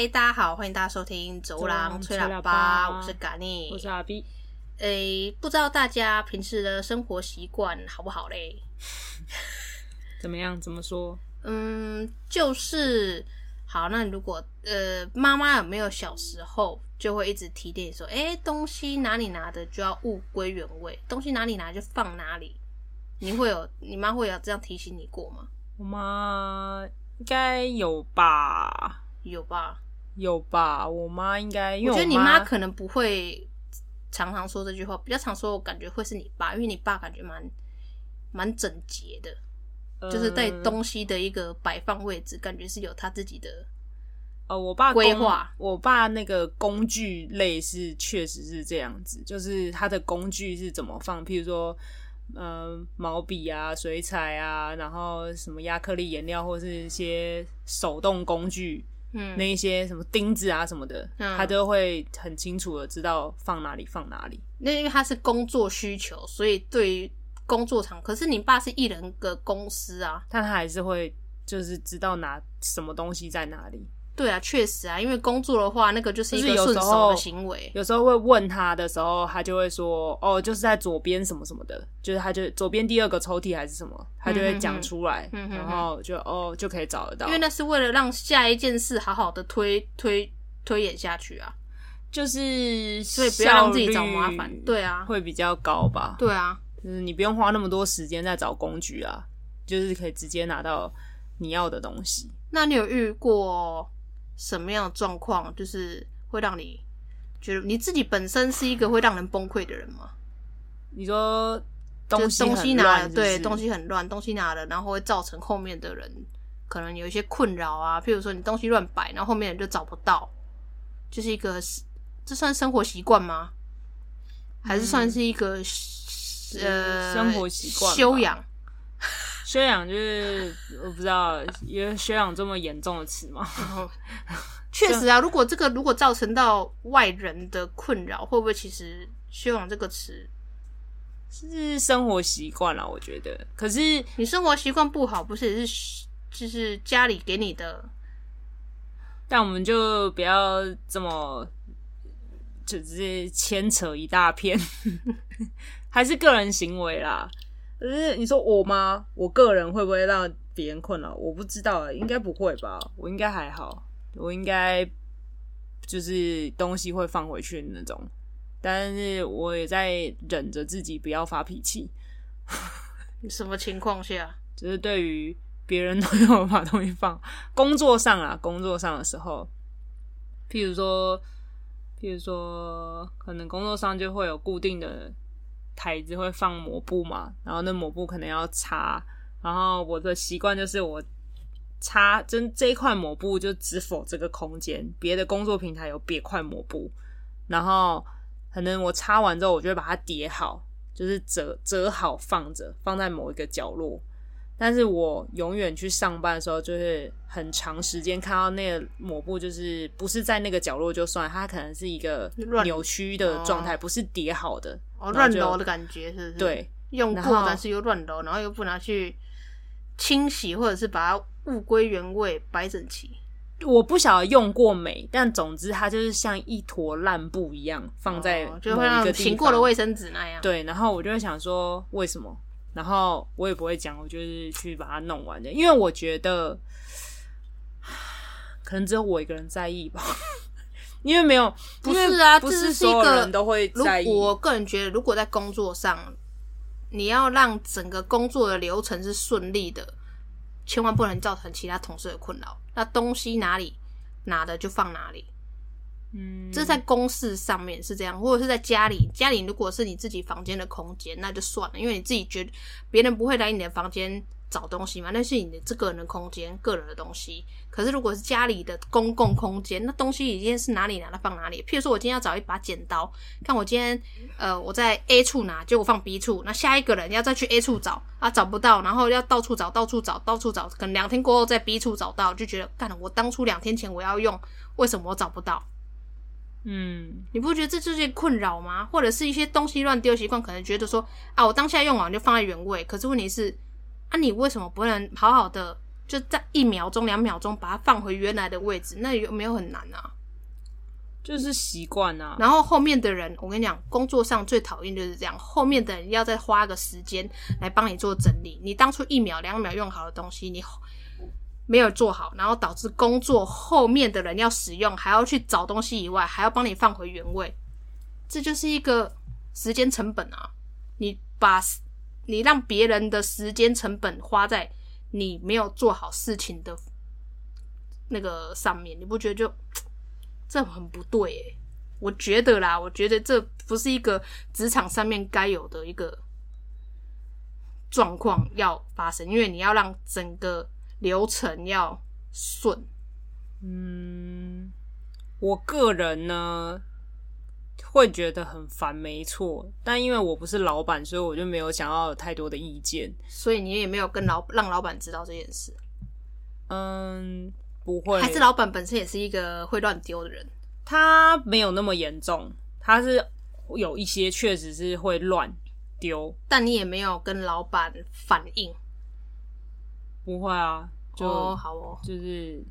嗨，大家好，欢迎大家收听《走廊吹喇叭》，我是嘎尼，我是阿 B。诶，不知道大家平时的生活习惯好不好嘞？怎么样？怎么说？嗯，就是好。那如果呃，妈妈有没有小时候就会一直提点你说，哎，东西哪里拿的就要物归原位，东西哪里拿就放哪里？你会有，你妈会有这样提醒你过吗？我妈应该有吧。有吧，有吧。我妈应该，因为我，我觉得你妈可能不会常常说这句话，比较常说，我感觉会是你爸，因为你爸感觉蛮蛮整洁的，呃，就是在东西的一个摆放位置，感觉是有他自己的。呃，我爸规划，我爸那个工具类是确实是这样子，就是他的工具是怎么放，譬如说。呃，毛笔啊，水彩啊，然后什么亚克力颜料，或是一些手动工具，嗯，那一些什么钉子啊什么的，嗯，他都会很清楚的知道放哪里放哪里。那因为他是工作需求，所以对于工作场，可是你爸是一人个公司啊，但他还是会就是知道拿什么东西在哪里。对啊，确实啊，因为工作的话，那个就是一个顺手的行为。有时候会问他的时候，他就会说：“哦，就是在左边什么什么的，就是他就左边第二个抽屉还是什么，他就会讲出来，嗯、哼哼然后就哦就可以找得到。因为那是为了让下一件事好好的推推推演下去啊，就是所以不要让自己找麻烦。对啊，会比较高吧？对啊，就是你不用花那么多时间在找工具啊，就是可以直接拿到你要的东西。那你有遇过？什么样的状况就是会让你觉得你自己本身是一个会让人崩溃的人吗？你说东西，东西拿了，对，东西很乱，东西拿了，然后会造成后面的人可能有一些困扰啊。譬如说你东西乱摆，然后后面人就找不到，就是一个这算生活习惯吗？还是算是一个、嗯、呃生活习惯修养？修养就是我不知道，有修养这么严重的词吗？确实啊，如果这个如果造成到外人的困扰，会不会其实修养这个词是生活习惯了？我觉得，可是你生活习惯不好，不是也是就是家里给你的？但我们就不要这么就直接牵扯一大片，还是个人行为啦。可是你说我吗？我个人会不会让别人困扰？我不知道欸，应该不会吧？我应该还好，我应该就是东西会放回去的那种，但是我也在忍着自己不要发脾气。什么情况下？就是对于别人都要把东西放工作上啊，工作上的时候，譬如说，譬如说，可能工作上就会有固定的。台子会放抹布嘛，然后那抹布可能要擦，然后我的习惯就是我擦，真这一块抹布就只否这个空间，别的工作平台有别块抹布，然后可能我擦完之后，我就会把它叠好，就是折折好放着，放在某一个角落。但是我永远去上班的时候，就是很长时间看到那个抹布，就是不是在那个角落就算，它可能是一个扭曲的状态，不是叠好的。哦，乱揉的感觉是不是？对，用过但是又乱揉，然后又不拿去清洗，或者是把它物归原位摆整齐。我不晓得用过没，但总之它就是像一坨烂布一样放在就会让醒过的卫生纸那样。对，然后我就会想说为什么？然后我也不会讲，我就是去把它弄完的，因为我觉得可能只有我一个人在意吧。因为没有，不是啊，不是所有人都会在意。我个人觉得，如果在工作上，你要让整个工作的流程是顺利的，千万不能造成其他同事的困扰。那东西哪里拿的就放哪里。嗯，这在公事上面是这样，或者是在家里，家里如果是你自己房间的空间，那就算了，因为你自己觉别人不会来你的房间找东西嘛，那是你的这个人的空间，个人的东西。可是如果是家里的公共空间，那东西已经是哪里拿的放哪里。譬如说，我今天要找一把剪刀，看我今天呃我在 A 处拿，结果放 B 处，那下一个人要再去 A 处找啊，找不到，然后要到处找，到处找，到处找，可能两天过后在 B 处找到，就觉得干，我当初两天前我要用，为什么我找不到？嗯，你不觉得这就是困扰吗？或者是一些东西乱丢习惯，可能觉得说啊，我当下用完就放在原位。可是问题是啊，你为什么不能好好的就在一秒钟、两秒钟把它放回原来的位置，那有没有很难啊？就是习惯啊。然后后面的人，我跟你讲，工作上最讨厌就是这样，后面的人要再花个时间来帮你做整理。你当初一秒、两秒用好的东西，你没有做好，然后导致工作后面的人要使用，还要去找东西以外，还要帮你放回原位，这就是一个时间成本啊！你把，你让别人的时间成本花在你没有做好事情的那个上面，你不觉得就？这很不对诶，我觉得啦，我觉得这不是一个职场上面该有的一个状况要发生，因为你要让整个流程要顺。嗯，我个人呢会觉得很烦，没错，但因为我不是老板，所以我就没有想要有太多的意见，所以你也没有跟老让老板知道这件事。嗯。不会，还是老板本身也是一个会乱丢的人。他没有那么严重，他是有一些确实是会乱丢，但你也没有跟老板反映。不会啊，就、哦、好哦，就是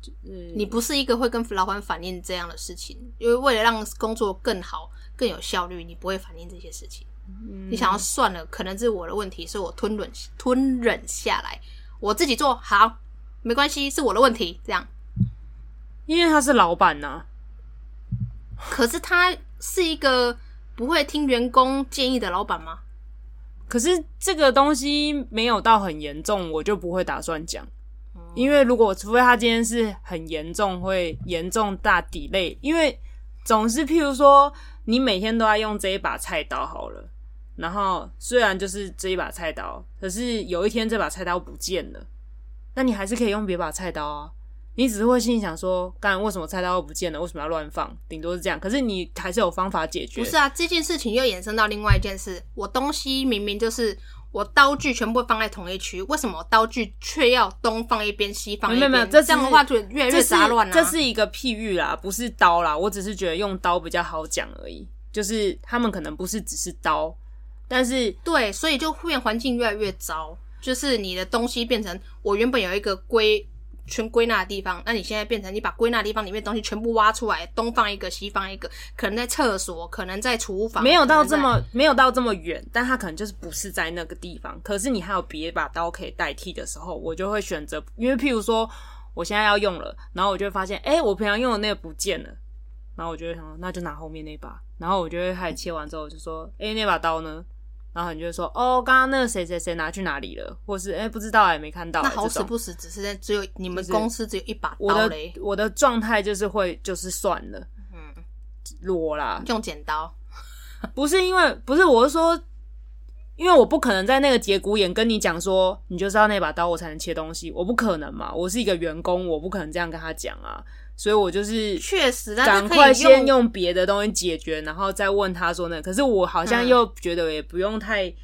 就是你不是一个会跟老板反映这样的事情，因为为了让工作更好、更有效率，你不会反映这些事情。嗯、你想要算了，可能是我的问题，是我吞忍吞忍下来，我自己做好。没关系，是我的问题。这样，因为他是老板呐、啊。可是他是一个不会听员工建议的老板吗？可是这个东西没有到很严重，我就不会打算讲。嗯、因为如果除非他今天是很严重，会严重大 delay。因为总是譬如说，你每天都在用这一把菜刀好了，然后虽然就是这一把菜刀，可是有一天这把菜刀不见了。那你还是可以用别把菜刀啊，你只是会心里想说，干为什么菜刀又不见了？为什么要乱放？顶多是这样，可是你还是有方法解决。不是啊，这件事情又衍生到另外一件事，我东西明明就是我刀具全部放在同一区，为什么刀具却要东放一边，西放一边？没有没有，这样的话就越来越杂乱了。这是一个譬喻啦，不是刀啦，我只是觉得用刀比较好讲而已。就是他们可能不是只是刀，但是对，所以就会变环境越来越糟。就是你的东西变成我原本有一个归全归纳的地方，那你现在变成你把归纳地方里面的东西全部挖出来，东放一个，西放一个，可能在厕所，可能在厨房，没有到这么没有到这么远，但它可能就是不是在那个地方。可是你还有别把刀可以代替的时候，我就会选择，因为譬如说我现在要用了，然后我就会发现，哎、欸，我平常用的那个不见了，然后我就会想，那就拿后面那把，然后我就会开始切完之后就说，哎、欸，那把刀呢？然后你就会说哦，刚刚那个谁谁谁拿去哪里了，或是哎不知道哎没看到。那好死不死，只是在只有你们公司只有一把刀嘞。就是、我的我的状态就是会就是算了，嗯，裸啦，用剪刀，不是因为不是我是说，因为我不可能在那个节骨眼跟你讲说，你就是要那把刀我才能切东西，我不可能嘛，我是一个员工，我不可能这样跟他讲啊。所以我就是确实，赶快先用别的东西解决，然后再问他说那个。可是我好像又觉得也不用太，嗯、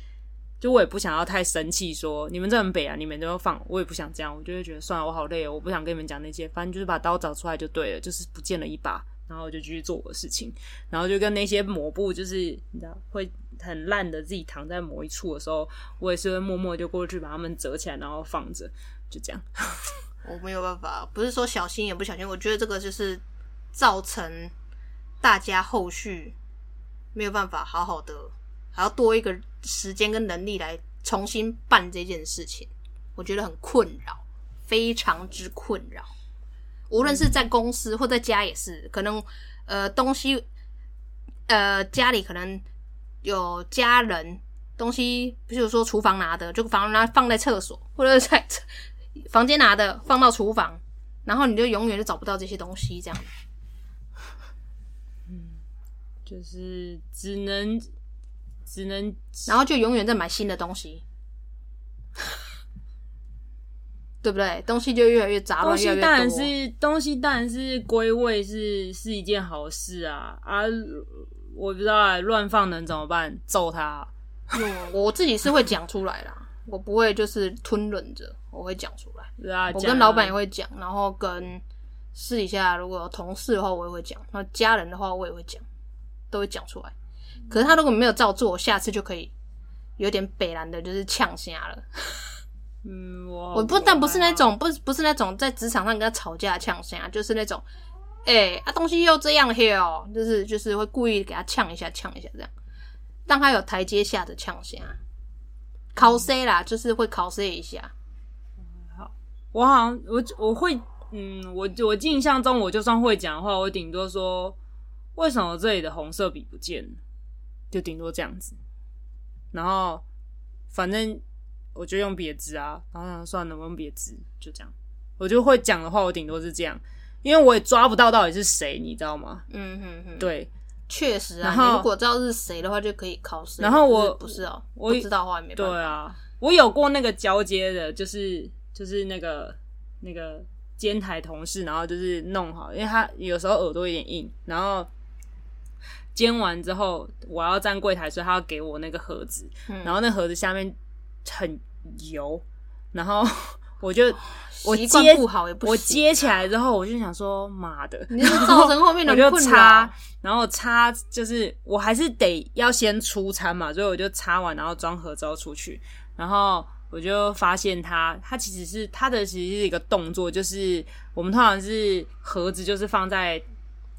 就我也不想要太生气，说你们这很北啊，你们都要放，我也不想这样，我就会觉得算了，我好累哦，我不想跟你们讲那些，反正就是把刀找出来就对了，就是不见了一把，然后我就继续做我的事情，然后就跟那些抹布，就是你知道会很烂的自己躺在某一处的时候，我也是会默默就过去把它们折起来，然后放着，就这样。我没有办法，不是说小心也不小心，我觉得这个就是造成大家后续没有办法好好的，还要多一个时间跟能力来重新办这件事情，我觉得很困扰，非常之困扰。无论是在公司或在家也是，可能呃东西呃家里可能有家人东西，比如说厨房拿的，就房拿放在厕所或者在。房间拿的放到厨房，然后你就永远就找不到这些东西，这样。嗯，就是只能只能，然后就永远在买新的东西，对不对？东西就越来越杂乱，东西当然是东西当然是归位是是一件好事啊啊！我不知道啊，乱放能怎么办？揍他！我，我自己是会讲出来啦，我不会就是吞忍着。我会讲出来，啊、我跟老板也会讲，然后跟私底下如果有同事的话，我也会讲，那家人的话我也会讲，都会讲出来。可是他如果没有照做，我下次就可以有点北蓝的，就是呛虾了。嗯，我我不但不是那种不不是那种在职场上跟他吵架的呛声啊，就是那种，哎、欸、啊东西又这样嘿哦，就是就是会故意给他呛一下呛一下这样，让他有台阶下的呛声啊，考 C 啦，就是会考 C 一下。好，我好像我我会，嗯，我我印象中我就算会讲的话，我顶多说为什么这里的红色笔不见了，就顶多这样子，然后反正。我就用别支啊，然后想算了，我用别支，就这样。我就会讲的话，我顶多是这样，因为我也抓不到到底是谁，你知道吗？嗯哼哼，对，确实啊。你如果知道是谁的话，就可以考试。然后我不是哦，我不知道的话也没办法。对啊，我有过那个交接的，就是就是那个那个监台同事，然后就是弄好，因为他有时候耳朵有点硬，然后煎完之后，我要站柜台，所以他要给我那个盒子，嗯、然后那盒子下面很。油，然后我就我接不好也不啊，我接起来之后，我就想说妈的，你是造成后面的困扰。我就擦，然后擦就是我还是得要先出餐嘛，所以我就擦完，然后装盒之后出去，然后我就发现它，它其实是它的其实是一个动作，就是我们通常是盒子就是放在。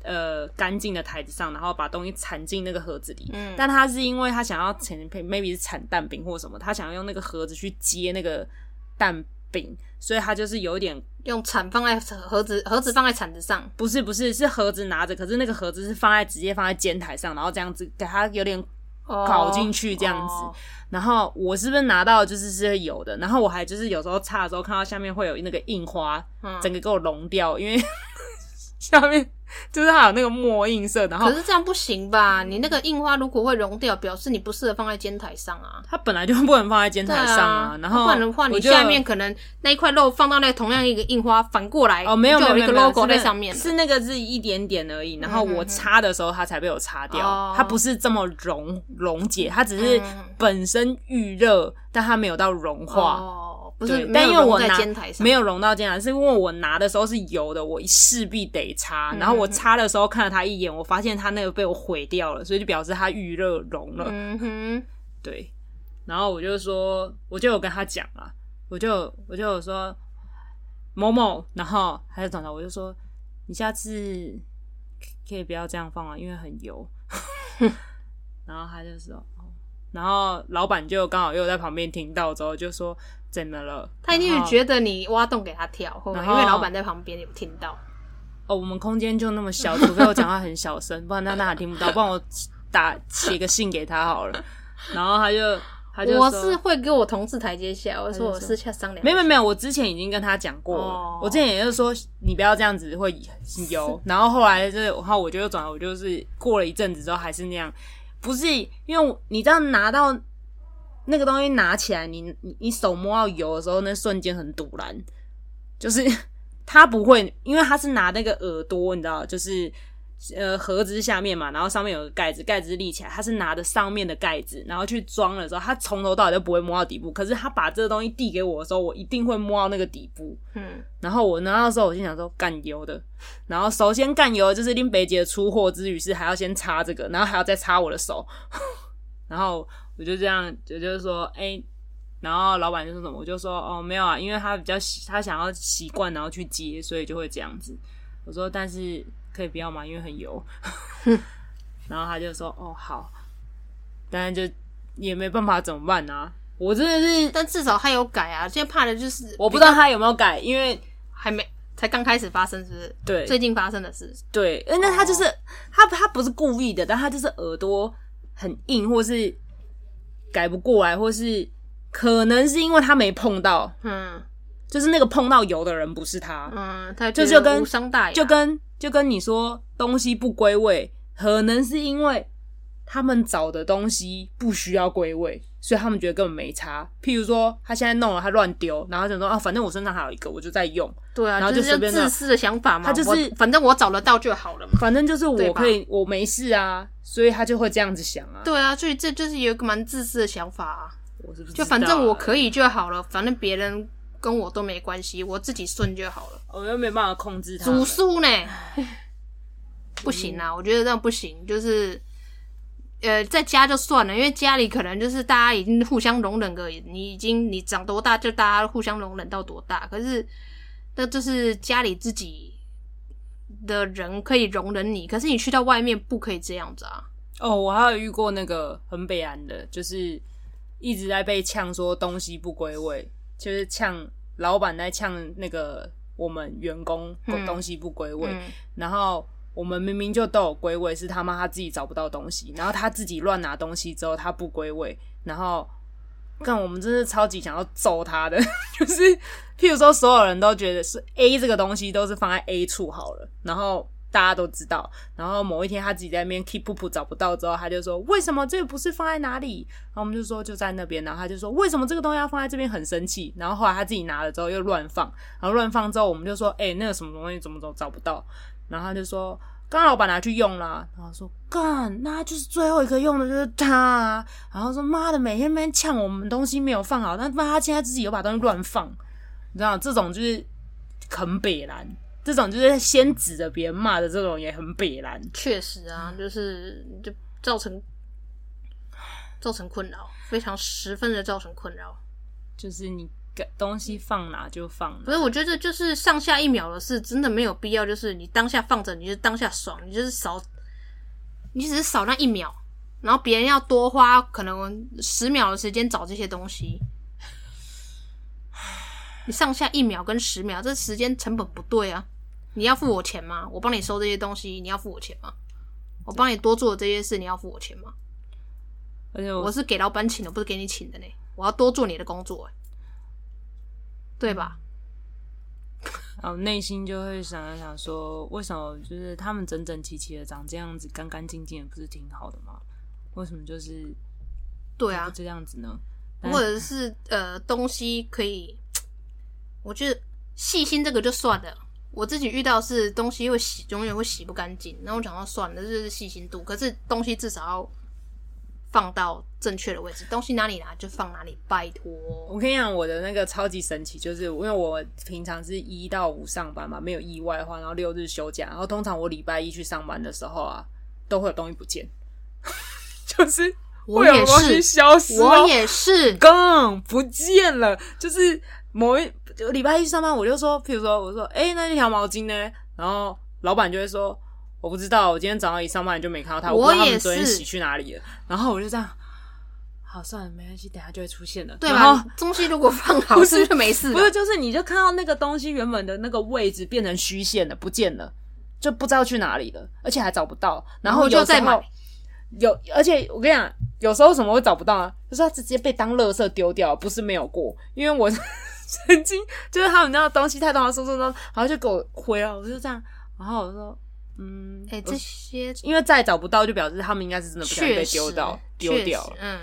呃，干净的台子上，然后把东西铲进那个盒子里。嗯，但他是因为他想要铲，maybe 是铲蛋饼或什么，他想要用那个盒子去接那个蛋饼，所以它就是有点用铲放在盒子，盒子放在铲子上。不是不是，是盒子拿着，可是那个盒子是放在直接放在煎台上，然后这样子给它有点搞进去这样子。Oh, oh. 然后我是不是拿到就是是有的？然后我还就是有时候擦的时候看到下面会有那个印花，嗯、整个给我融掉，因为 下面。就是它有那个墨印色，然后可是这样不行吧？你那个印花如果会融掉，表示你不适合放在煎台上啊。它本来就不能放在煎台上啊。然后不然的话，你下面可能那一块肉放到那同样一个印花反过来哦，没有没有一个 logo 在上面，是那个是一点点而已。然后我擦的时候，它才被我擦掉。它不是这么溶溶解，它只是本身预热，但它没有到融化。哦不是，但因为我拿没有融到肩台，是因为我拿的时候是油的，我势必得擦。然后我擦的时候看了他一眼，我发现他那个被我毁掉了，所以就表示他预热融了。嗯哼，对。然后我就说，我就有跟他讲啊，我就我就有说某某，然后还是等等，我就说你下次可以不要这样放啊，因为很油。然后他就说。然后老板就刚好又在旁边听到之后，就说怎么了？他一定是觉得你挖洞给他跳，因为老板在旁边有听到。哦，我们空间就那么小，除非我讲话很小声，不然他哪听不到。不然我打写个信给他好了。然后他就他就说我是会给我同事台阶下，我说我私下商量。没有没有，我之前已经跟他讲过了。哦、我之前也就是说你不要这样子会油。然后后来就是，然后我就转，我就是过了一阵子之后还是那样。不是，因为你这样拿到那个东西拿起来，你你你手摸到油的时候，那瞬间很堵然，就是他不会，因为他是拿那个耳朵，你知道，就是。呃，盒子下面嘛，然后上面有个盖子，盖子立起来，他是拿着上面的盖子，然后去装的时候，他从头到尾都不会摸到底部。可是他把这个东西递给我的时候，我一定会摸到那个底部。嗯，然后我拿到的时候，我心想说干油的。然后首先干油的就是林北姐出货之余是还要先擦这个，然后还要再擦我的手。然后我就这样，就就是说，哎、欸，然后老板就说什么，我就说哦没有啊，因为他比较他想要习惯，然后去接，所以就会这样子。我说但是。可以不要嘛？因为很油。然后他就说：“哦，好。”当然就也没办法，怎么办呢、啊？我真的是，但至少他有改啊。现在怕的就是我不知道他有没有改，因为还没才刚开始发生，是不是？对，最近发生的事。对，那他就是、哦、他，他不是故意的，但他就是耳朵很硬，或是改不过来，或是可能是因为他没碰到。嗯，就是那个碰到油的人不是他。嗯，他就就跟伤大雅，就跟。就跟你说东西不归位，可能是因为他们找的东西不需要归位，所以他们觉得根本没差。譬如说，他现在弄了，他乱丢，然后就说啊，反正我身上还有一个，我就在用。对啊，然后就随便自私的想法嘛。他就是反正我找得到就好了嘛。反正就是我可以，我没事啊，所以他就会这样子想啊。对啊，所以这就是有一个蛮自私的想法啊。我是不是就反正我可以就好了，反正别人跟我都没关系，我自己顺就好了。我又没办法控制他。煮书呢？不行啊，我觉得这样不行。就是呃，在家就算了，因为家里可能就是大家已经互相容忍个，你已经你长多大就大家互相容忍到多大。可是，那就是家里自己的人可以容忍你，可是你去到外面不可以这样子啊。哦，我还有遇过那个很北安的，就是一直在被呛说东西不归位，就是呛老板在呛那个我们员工东西不归位，嗯嗯、然后。我们明明就都有归位，是他妈他自己找不到东西，然后他自己乱拿东西之后他不归位，然后看我们真是超级想要揍他的，就是譬如说所有人都觉得是 A 这个东西都是放在 A 处好了，然后大家都知道，然后某一天他自己在那边 keep 噗噗找不到之后，他就说为什么这个不是放在哪里？然后我们就说就在那边，然后他就说为什么这个东西要放在这边？很生气，然后后来他自己拿了之后又乱放，然后乱放之后我们就说哎、那个什么东西怎么怎么找不到？然后他就说，刚老板拿去用了，然后说干，那就是最后一个用的就是他。然后说妈的，每天每天呛我们东西没有放好，但他现在自己又把东西乱放，你知道这种就是很北烂，这种就是先指着别人骂的这种也很北烂。确实啊，就是就造成造成困扰，非常十分的造成困扰，就是你。东西放哪就放哪，不是？我觉得就是上下一秒的事，真的没有必要。就是你当下放着，你就当下爽，你就是少，你只是少那一秒，然后别人要多花可能十秒的时间找这些东西，你上下一秒跟十秒，这时间成本不对啊！你要付我钱吗？我帮你收这些东西，你要付我钱吗？我帮你多做这些事，你要付我钱吗？而且我，我是给老板请的，不是给你请的呢。我要多做你的工作，欸。对吧？然 后内心就会想一想说，为什么就是他们整整齐齐的长这样子，干干净净的，不是挺好的吗？为什么就是对啊这样子呢？或者是呃，东西可以，我觉得细心这个就算了。我自己遇到是东西会洗，永远会洗不干净，然后我想到算了，这就是细心度。可是东西至少要。放到正确的位置，东西哪里拿就放哪里，拜托。我跟你讲，我的那个超级神奇，就是因为我平常是一到五上班嘛，没有意外的话，然后六日休假，然后通常我礼拜一去上班的时候啊，都会有东西不见，就是会有东西消失，我也是，刚不见了，就是某一礼拜一上班，我就说，譬如说，我说，哎、欸，那这条毛巾呢？然后老板就会说。我不知道，我今天早上一上班就没看到他，我不知道他们昨天洗去哪里了。然后我就这样，好算了，没关系，等下就会出现了。对吧？东西如果放好，是不是就没事？不是，就是你就看到那个东西原本的那个位置变成虚线了，不见了，就不知道去哪里了，而且还找不到。然后就再买。有，而且我跟你讲，有时候什么会找不到啊？就是它直接被当垃圾丢掉，不是没有过。因为我 曾经就是他们那个东西太多了，收收收，然后就给我回了，我就这样，然后我说。嗯，哎、欸，这些因为再找不到，就表示他们应该是真的不小心被丢到丢掉了。嗯，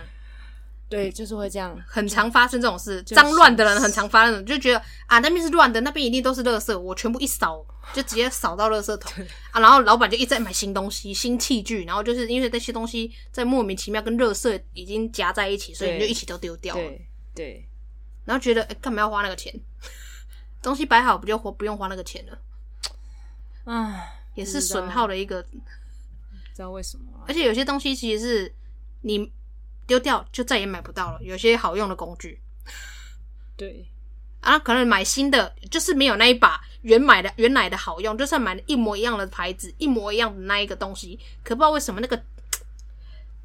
对，就是会这样，很常发生这种事。脏乱的人很常发生，就觉得啊，那边是乱的，那边一定都是垃圾，我全部一扫就直接扫到垃圾桶 啊。然后老板就一直在买新东西、新器具，然后就是因为这些东西在莫名其妙跟垃圾已经夹在一起，所以你就一起都丢掉了。对，对，然后觉得哎，干嘛要花那个钱？东西摆好不就活不用花那个钱了？唉。也是损耗的一个，不知道为什么。而且有些东西其实是你丢掉就再也买不到了。有些好用的工具，对啊，可能买新的就是没有那一把原买的原来的好用。就算买了一模一样的牌子，一模一样的那一个东西，可不知道为什么那个。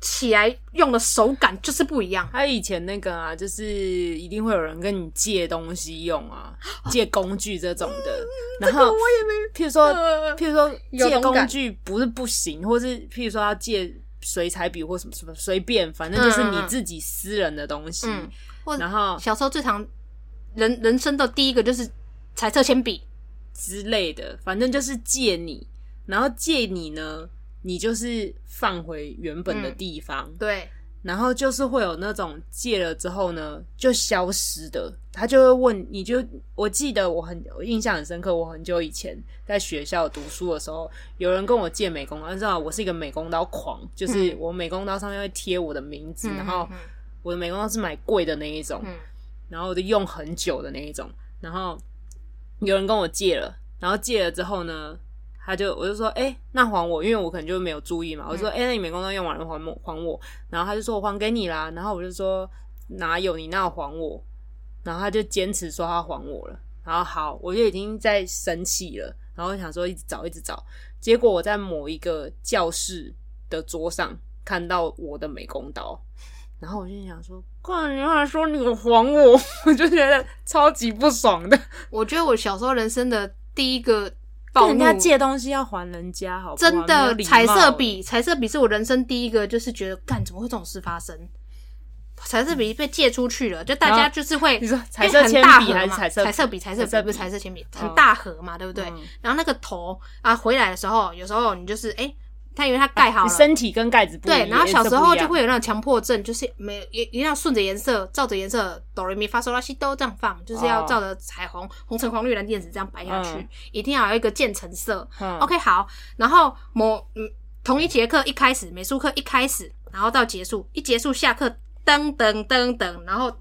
起来用的手感就是不一样。还有以前那个啊，就是一定会有人跟你借东西用啊，借工具这种的。然后我也没，譬如说，譬如说借工具不是不行，或是譬如说要借水彩笔或什么什么，随便，反正就是你自己私人的东西。嗯，然后小时候最常人人生的第一个就是彩色铅笔之类的，反正就是借你，然后借你呢。你就是放回原本的地方，嗯，对，然后就是会有那种借了之后呢就消失的，他就会问，你就我记得我很我印象很深刻，我很久以前在学校读书的时候，有人跟我借美工刀，你知道我是一个美工刀狂，就是我美工刀上面会贴我的名字，嗯，然后我的美工刀是买贵的那一种，嗯，然后我就用很久的那一种，然后有人跟我借了，然后借了之后呢。他就我就说，哎、欸，那还我，因为我可能就没有注意嘛。我说，哎、欸，那你美工刀用完了，还我还我。然后他就说我还给你啦。然后我就说哪有你那还我？然后他就坚持说他还我了。然后好，我就已经在生气了。然后想说一直找一直找，结果我在某一个教室的桌上看到我的美工刀，然后我就想说，干你还说你还我，我就觉得超级不爽的。我觉得我小时候人生的第一个。跟人家借东西要还人家，好不好？真的，彩色笔，彩色笔是我人生第一个，就是觉得，干怎么会这种事发生？彩色笔被借出去了，就大家就是会，你说彩色铅笔还是彩色？彩色笔，彩色笔不是彩色铅笔，很大盒嘛，对不对？然后那个头啊，回来的时候，有时候你就是哎。他以为他盖好了，身体跟盖子不一样。对，然后小时候就会有那种强迫症，就是没一一定要顺着颜色，照着颜色哆来咪发嗦拉西哆这样放，就是要照着彩虹红橙黄绿蓝靛紫这样摆下去，一定要有一个渐层色。OK，好，然后某嗯同一节课一开始，美术课一开始，然后到结束，一结束下课噔噔噔噔，然后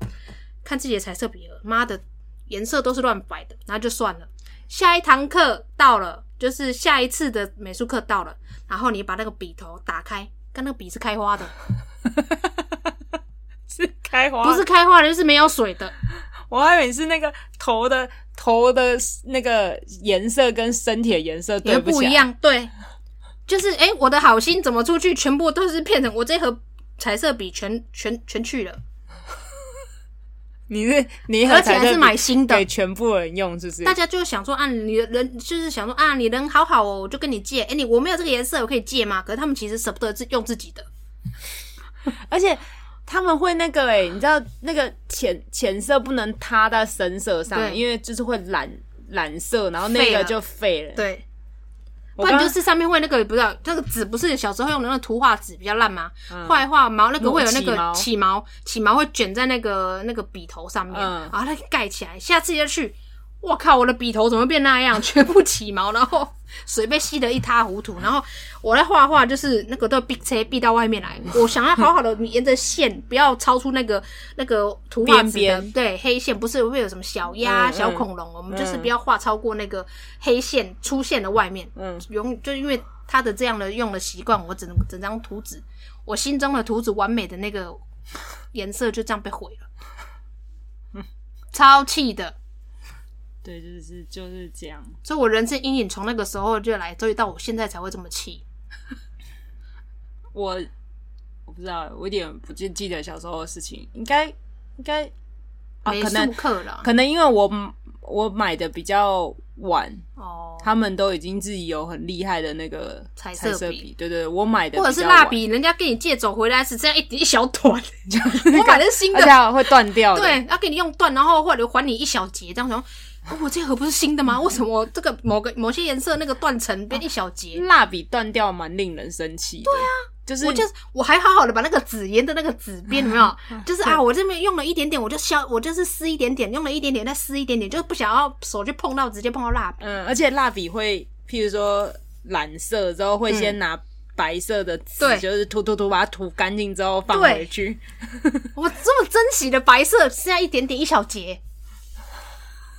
看自己的彩色笔了，妈的颜色都是乱摆的，然后就算了。下一堂课到了，就是下一次的美术课到了。然后你把那个笔头打开，看那个笔是开花的，是开花，不是开花的，就是没有水的。我还以为是那个头的头的那个颜色跟身体的颜色对不，不一样。对，就是哎，我的好心怎么出去，全部都是变成我这盒彩色笔全全全去了。你是你而且还是买新的给全部人用，是不是？大家就想说啊，你的人就是想说啊，你人好好哦，我就跟你借。哎，你我没有这个颜色，我可以借吗？可是他们其实舍不得自用自己的，而且他们会那个哎，你知道那个浅浅色不能塌在深色上，因为就是会染染色，然后那个就废了。对。不然就是上面会那个不知道那个纸不是小时候用的那个图画纸比较烂吗？画一画毛那个会有那个起毛，起毛会卷在那个那个笔头上面，然后它盖起来。下次再去，我靠，我的笔头怎么变那样？全部起毛，然后水被吸得一塌糊涂。然后我在画画，就是那个都逼车逼到外面来。我想要好好的你沿着线，不要超出那个那个图画纸的边对黑线，不是会有什么小鸭、小恐龙？我们就是不要画超过那个黑线出现的外面。嗯，永就因为他的这样的用的习惯，我整整张图纸，我心中的图纸完美的那个颜色就这样被毁了，超气的。对，就是就是这样。所以，我人生阴影从那个时候就来，所以到我现在才会这么气。我我不知道，我有点不记记得小时候的事情，应该应该啊，可能课了，可能因为我我买的比较晚哦，他们都已经自己有很厉害的那个彩色笔，对对，我买的或者是蜡笔，人家给你借走回来是这样一一小段，我买的是新的，这样会断掉，对，要给你用断，然后或者还你一小节，这样说。我、哦、这盒不是新的吗？为什么这个某个某些颜色那个断层变一小节？蜡笔断掉蛮令人生气。对啊，就是我就是我还好好的把那个纸沿着那个纸边有没有？就是啊，我这边用了一点点，我就削，我就是撕一点点，用了一点点再撕一点点，就不想要手去碰到，直接碰到蜡笔。嗯，而且蜡笔会，譬如说染色之后，会先拿白色的纸，就是涂涂涂把它涂干净之后放回去。我这么珍惜的白色，剩下一点点一小节。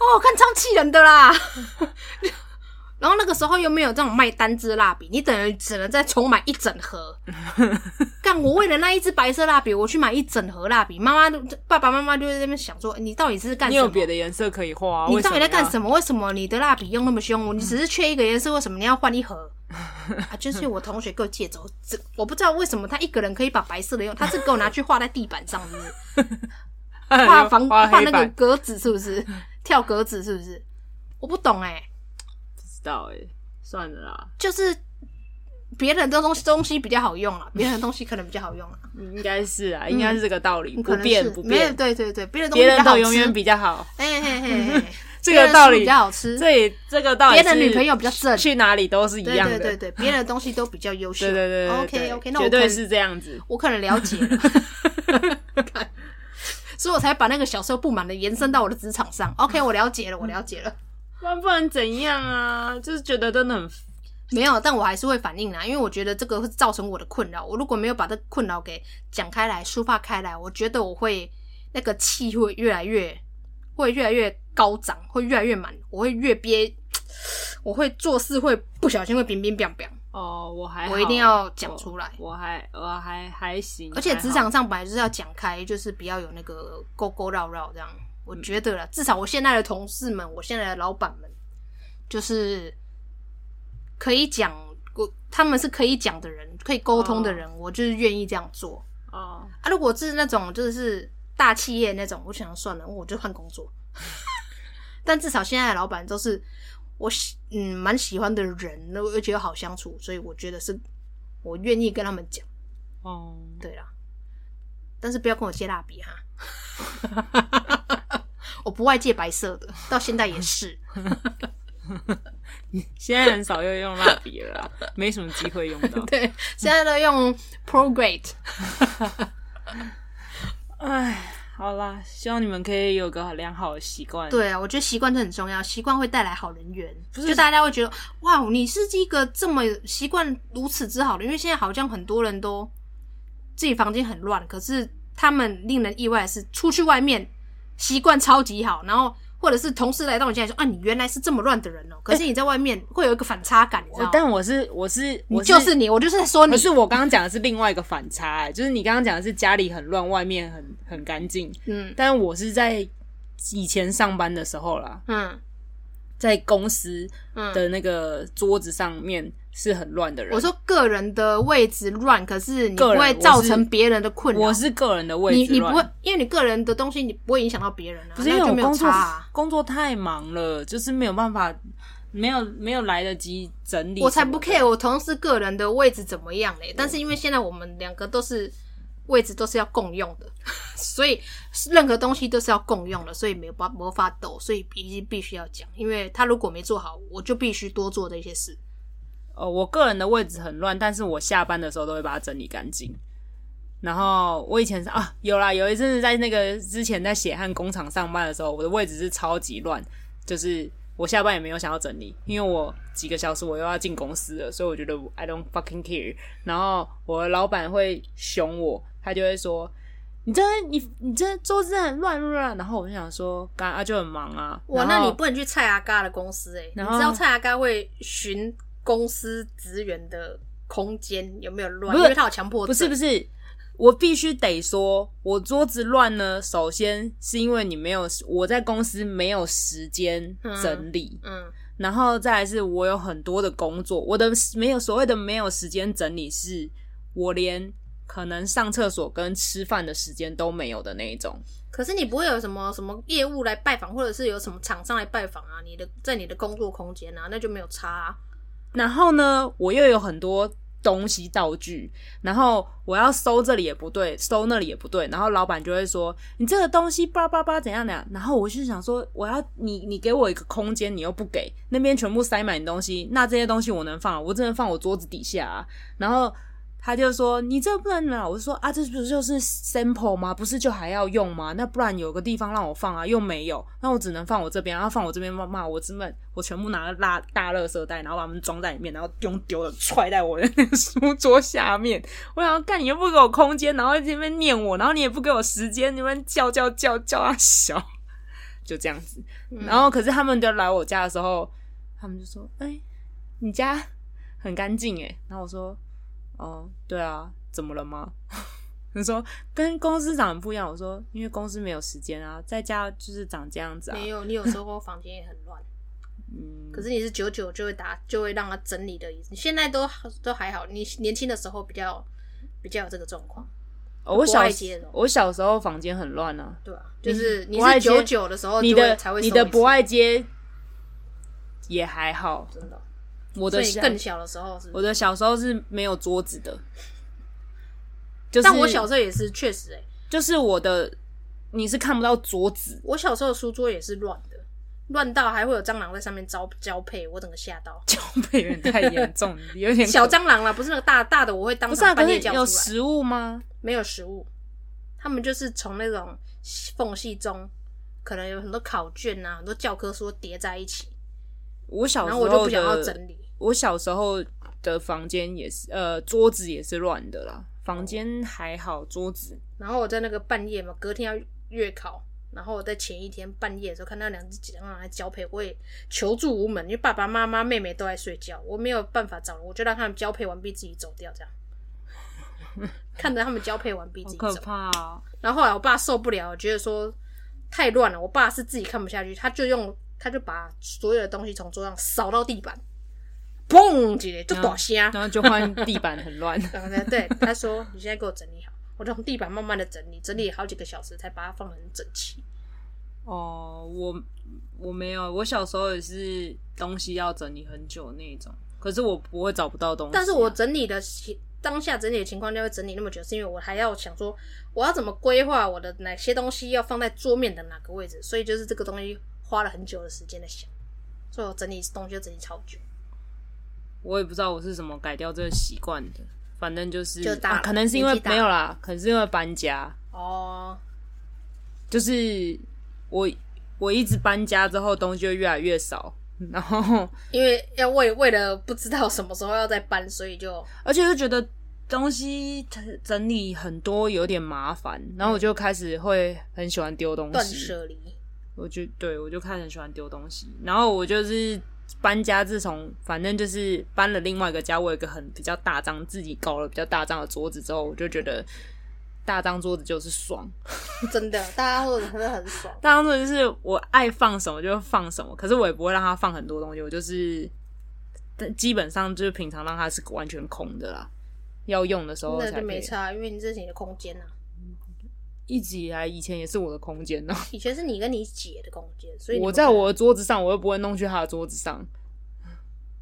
哦，看超气人的啦！然后那个时候又没有这种卖单支蜡笔，你等于只能再重买一整盒。干，我为了那一支白色蜡笔，我去买一整盒蜡笔。妈妈、爸爸妈妈就在那边想说：“你到底是干什么？”你有别的颜色可以画啊？你到底在干什么？为什么你的蜡笔用那么凶？你只是缺一个颜色，为什么你要换一盒？啊，就是我同学给我借走，这我不知道为什么他一个人可以把白色的用，他是给我拿去画在地板上，是不是？画房画那个格子是不是？跳格子是不是？我不懂哎、欸，不知道哎、欸，算了啦。就是别人的东西东西比较好用啊，别人的东西可能比较好用啊，应该是啊，应该是这个道理，不变不变。对对对，别人别人都永远比较好。嘿嘿嘿，这个道理比较好吃。这这个道理，别的女朋友比较正，去哪里都是一样的。对对对，别人的东西都比较优秀。对对对，OK OK，那我绝对是这样子。我可能了解了。所以我才把那个小时候不满的延伸到我的职场上。OK，我了解了，我了解了。不然不然怎样啊？就是觉得真的很没有，但我还是会反应啦，因为我觉得这个会造成我的困扰。我如果没有把这个困扰给讲开来、抒发开来，我觉得我会那个气会越来越会越来越高涨，会越来越满，我会越憋我会做事会不小心会冰冰冰冰。哦，我还我一定要讲出来。我，我还我还还行。而且职场上本来就是要讲开，就是不要有那个勾勾绕绕这样。我觉得啦，至少我现在的同事们，我现在的老板们，就是可以讲，我他们是可以讲的人，可以沟通的人，哦、我就是愿意这样做。哦啊，如果是那种就是大企业那种，我想算了，我就换工作。但至少现在的老板都是。我喜嗯蛮喜欢的人，而且又好相处，所以我觉得是我愿意跟他们讲。哦，对啦，但是不要跟我借蜡笔哈，我不爱借白色的，到现在也是。现在很少又用蜡笔了啦，没什么机会用到。对，现在都用 Procreate。哎。好啦，希望你们可以有个良好的习惯。对啊，我觉得习惯这很重要，习惯会带来好人缘。就大家会觉得哇，你是一个这么习惯如此之好的。因为现在好像很多人都自己房间很乱，可是他们令人意外的是，出去外面习惯超级好，然后。或者是同事来到你家里说啊，你原来是这么乱的人哦、喔。可是你在外面会有一个反差感，欸、你知道吗？但我是我是我是就是你，我就是在说你。可是我刚刚讲的是另外一个反差、欸，就是你刚刚讲的是家里很乱，外面很很干净。嗯，但我是在以前上班的时候啦。嗯。在公司的那个桌子上面是很乱的人。我说个人的位置乱，可是你不会造成别人的困扰。我是个人的位置乱，你你不会，因为你个人的东西你不会影响到别人啊。不是因为我工作工作太忙了，就是没有办法，没有没有来得及整理。我才不 care 我同事个人的位置怎么样嘞。但是因为现在我们两个都是。位置都是要共用的，所以任何东西都是要共用的，所以没有办法抖，所以必须必须要讲，因为他如果没做好，我就必须多做这些事。哦，我个人的位置很乱，但是我下班的时候都会把它整理干净。然后我以前是啊，有啦，有一阵子在那个之前在血汗工厂上班的时候，我的位置是超级乱，就是我下班也没有想要整理，因为我几个小时我又要进公司了，所以我觉得 I don't fucking care。然后我的老板会凶我。他就会说：“你这你你这桌子很乱乱。”然后我就想说：“刚啊就很忙啊。”哇，那你不能去蔡阿嘎的公司诶，然后你知道蔡阿嘎会巡公司职员的空间有没有乱？因为他有强迫症。不是不是，我必须得说，我桌子乱呢。首先是因为你没有我在公司没有时间整理，嗯，嗯然后再来是我有很多的工作，我的没有所谓的没有时间整理，是我连。可能上厕所跟吃饭的时间都没有的那一种。可是你不会有什么什么业务来拜访，或者是有什么厂商来拜访啊？你的在你的工作空间啊，那就没有差啊。然后呢，我又有很多东西道具，然后我要收这里也不对，收那里也不对，然后老板就会说你这个东西叭叭叭怎样怎样。然后我就想说，我要你你给我一个空间，你又不给，那边全部塞满东西，那这些东西我能放？我只能放我桌子底下啊。然后。他就说：“你这不能拿。”我就说：“啊，这不就是 sample 吗？不是就还要用吗？那不然有个地方让我放啊，又没有，那我只能放我这边，然后放我这边骂骂我，这么我全部拿拉大大垃圾袋，然后把它们装在里面，然后用丢了踹在我的 那个书桌下面。我想要干，你又不给我空间，然后在这边念我，然后你也不给我时间，你们叫叫叫叫啊小，就这样子。然后可是他们就来我家的时候，他们就说：‘哎、欸，你家很干净诶。’然后我说。”哦，对啊，怎么了吗？他说跟公司长得不一样。我说因为公司没有时间啊，在家就是长这样子啊。没有，你有时候房间也很乱。嗯，可是你是久久就会打，就会让他整理的意思。你现在都都还好，你年轻的时候比较比较有这个状况。哦，我小我小时候房间很乱啊。对啊，就是你是久久的时候，你的你的不爱街也还好，真的。我的更小的时候是，我的小时候是没有桌子的，就是，但我小时候也是确实哎，欸，就是我的你是看不到桌子，我小时候的书桌也是乱的，乱到还会有蟑螂在上面交交配，我整个吓到，交配有点太严重，有点小蟑螂啦，不是那个大大的，我会当场半夜叫出来。有食物吗？没有食物，他们就是从那种缝隙中，可能有很多考卷啊，很多教科书叠在一起。我小时候我就不想要整理。我小时候的房间也是，呃，桌子也是乱的啦。房间还好，桌子。然后我在那个半夜嘛，隔天要月考，然后我在前一天半夜的时候看到两只吉狼来交配，我也求助无门，因为爸爸妈妈、妹妹都在睡觉，我没有办法找人，我就让他们交配完毕自己走掉，这样 看着他们交配完毕自己走。好可怕哦！然后后来我爸受不了，觉得说太乱了。我爸是自己看不下去，他就用他就把所有的东西从桌上扫到地板，砰！起来就倒下，然后就换地板很乱。然后呢，对他说：“你现在给我整理好。”我就从地板慢慢的整理，整理好几个小时才把它放得很整齐。哦，我我没有，我小时候也是东西要整理很久那种，可是我不会找不到东西啊。但是我整理的当下整理的情况就会整理那么久，是因为我还要想说我要怎么规划我的哪些东西要放在桌面的哪个位置，所以就是这个东西花了很久的时间在想，所以我整理东西就整理超久。我也不知道我是怎么改掉这个习惯的。反正就是，就大啊，可能是因为没有啦，可能是因为搬家哦。就是我我一直搬家之后，东西就越来越少，然后因为要为为了不知道什么时候要再搬，所以就而且就觉得东西整理很多有点麻烦，然后我就开始会很喜欢丢东西，断舍离。我就对我就开始很喜欢丢东西，然后我就是。搬家，自从反正就是搬了另外一个家，我有一个很比较大张，自己搞了比较大张的桌子之后，我就觉得大张桌子就是爽，真的，大张桌子真的很爽。大张桌子就是我爱放什么就放什么，可是我也不会让它放很多东西，我就是基本上就是平常让它是完全空的啦，要用的时候才那就没差，因为你这是你的空间啊。一直以来，以前也是我的空间呢。以前是你跟你姐的空间，所以我在我的桌子上，我又不会弄去她的桌子上。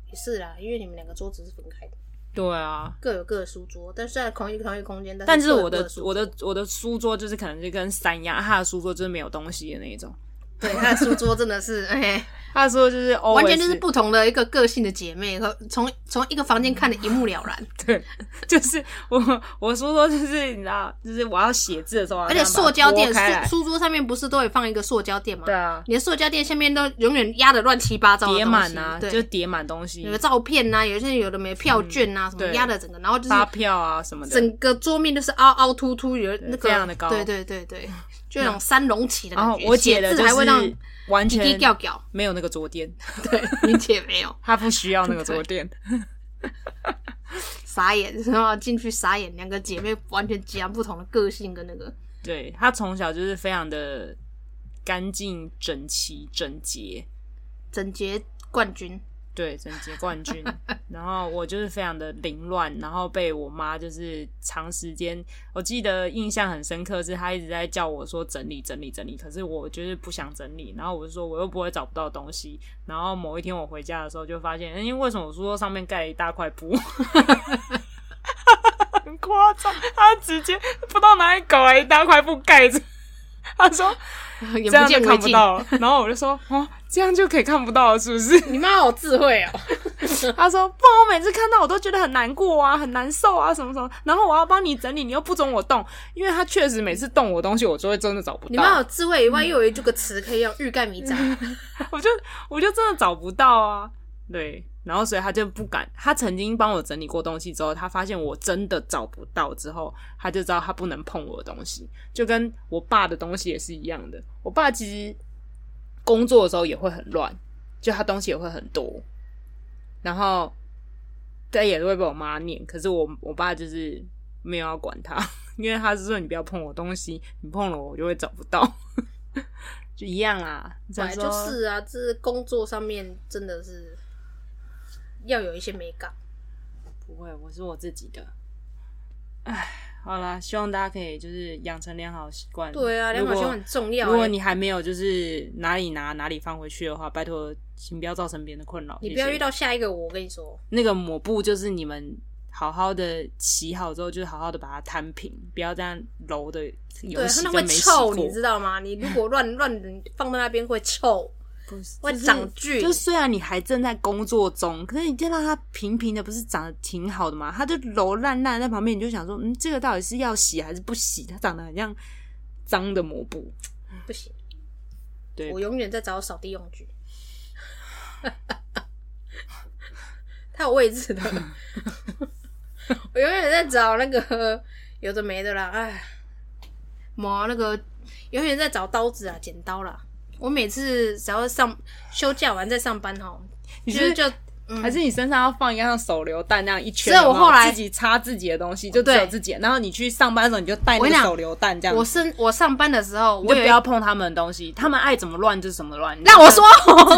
也是啦，因为你们两个桌子是分开的。对啊，各有各的书桌，但是在同一个同一个空间。但是我的我的我的书桌就是可能就跟山一样，他的书桌就是没有东西的那一种。对，他的书桌真的是，哎，他的书桌就是完全就是不同的一个个性的姐妹，和从从一个房间看的一目了然。对，就是我我书桌就是你知道，就是我要写字的时候，而且塑胶垫书书桌上面不是都会放一个塑胶垫吗？对啊，你的塑胶垫下面都永远压的乱七八糟，叠满啊，就叠满东西，有的照片呐，有些有的没票券啊，什么压的整个，然后就是发票啊什么的，整个桌面都是凹凹凸凸，有那个非常的高，对对对对。就那种三龙起的感觉，然后我姐的就是完全低低调调，没有那个桌垫。对，你姐没有，她不需要那个 桌垫。傻眼，然后进去傻眼，两个姐妹完全截然不同的个性跟那个。对，她从小就是非常的干净、整齐、整洁、整洁冠军。对，整洁冠军。然后我就是非常的凌乱，然后被我妈就是长时间，我记得印象很深刻，是她一直在叫我说整理整理整理，可是我就是不想整理，然后我就说我又不会找不到东西。然后某一天我回家的时候就发现，因为为什么我书桌上面盖了一大块布，很夸张，他直接不知道哪里搞来一大块布盖着，他说。这样就看不到了，然后我就说：“哦，这样就可以看不到了，是不是？” 你妈好智慧哦！他说：“不然我每次看到我都觉得很难过啊，很难受啊，什么什么。然后我要帮你整理，你又不准我动，因为他确实每次动我东西，我就会真的找不到。”你妈有智慧以外，又有这个词可以用欲盖弥彰，我就我就真的找不到啊，对。然后，所以他就不敢。他曾经帮我整理过东西之后，他发现我真的找不到之后，他就知道他不能碰我的东西。就跟我爸的东西也是一样的。我爸其实工作的时候也会很乱，就他东西也会很多。然后，他也会被我妈念。可是我我爸就是没有要管他，因为他是说你不要碰我东西，你碰了我，我就会找不到。就一样啦，本来就是啊，这是工作上面真的是。要有一些美感，不会，我是我自己的。哎，好啦，希望大家可以就是养成良好习惯。对啊，良好习惯很重要。如果你还没有就是哪里拿哪里放回去的话，拜托，请不要造成别人的困扰。你不要遇到下一个我，我跟你说，那个抹布就是你们好好的洗好之后，就是好好的把它摊平，不要这样揉的有洗跟没洗过。会臭，你知道吗？你如果乱 乱放在那边会臭。会长菌，就虽然你还正在工作中，可是你见到它平平的，不是长得挺好的吗？它就揉烂烂在旁边，你就想说，嗯，这个到底是要洗还是不洗？它长得很像脏的抹布，不行。对，我永远在找扫地用具，它有位置的。我永远在找那个有的没的啦，哎，抹那个永远在找刀子啊，剪刀啦。我每次只要上休假完再上班哈，你是就。嗯、还是你身上要放一个像手榴弹那样一圈，所以我后来自己插自己的东西，就只有自己。然后你去上班的时候，你就带那个手榴弹这样。我是我上班的时候，我就不要碰他们的东西，他们爱怎么乱就怎么乱。那我说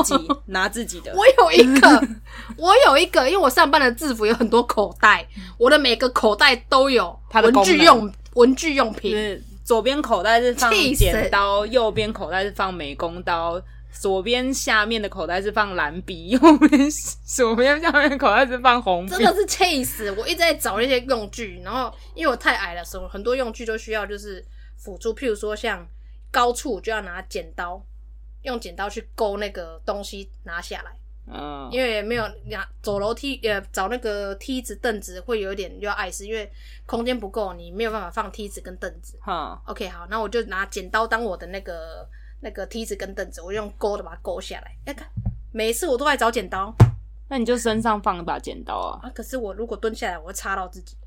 自己 拿自己的。我有一个，我有一个，因为我上班的制服有很多口袋，我的每个口袋都有文具用文具用品。左边口袋是放剪刀，右边口袋是放美工刀。左边下面的口袋是放蓝笔，右边 左边下面的口袋是放红笔。真的是气死！我一直在找那些用具，然后因为我太矮了，所以，很多用具都需要就是辅助，譬如说像高处就要拿剪刀，用剪刀去勾那个东西拿下来。嗯，因为没有两走楼梯呃找那个梯子凳子会有一点要碍事，因为空间不够，你没有办法放梯子跟凳子。好，OK，好，那我就拿剪刀当我的那个。那个梯子跟凳子，我用勾的把它勾下来。哎，看，每一次我都在找剪刀，那你就身上放一把剪刀啊。啊，可是我如果蹲下来，我会插到自己。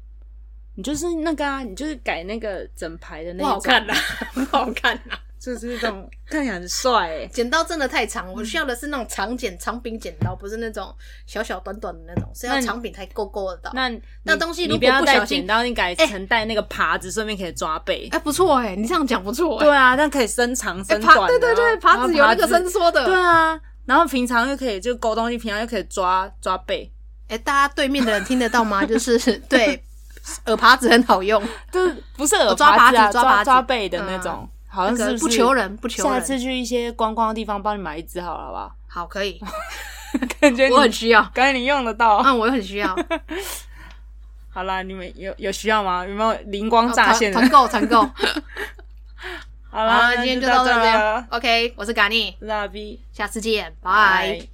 你就是那个啊，你就是改那个整排的那种。不好看呐，不好看呐。就是那种 看起来很帅哎，剪刀真的太长，我需要的是那种长剪长柄剪刀，不是那种小小短短的那种，是要长柄才够够得到。那那东西如果不要带剪刀，你改成带那个耙子，顺便可以抓背。哎，不错哎，你这样讲不错。对啊，但可以伸长伸短。对对对，耙子有那个伸缩的。对啊，然后平常又可以就勾东西，平常又可以抓抓背。哎，大家对面的人听得到吗？就是 对，耳耙子很好用，就是不是耳抓耙子，抓抓背的那种。好像是不求人，不求人。下次去一些观光的地方，帮你买一支好了，好不好？好，可以。感觉我很需要，感觉你用得到。嗯，我也很需要。好啦，你们有有需要吗？有没有灵光乍现？团购，团购。好啦，今天就到这里了。OK，我是嘎尼，我是下次见，拜。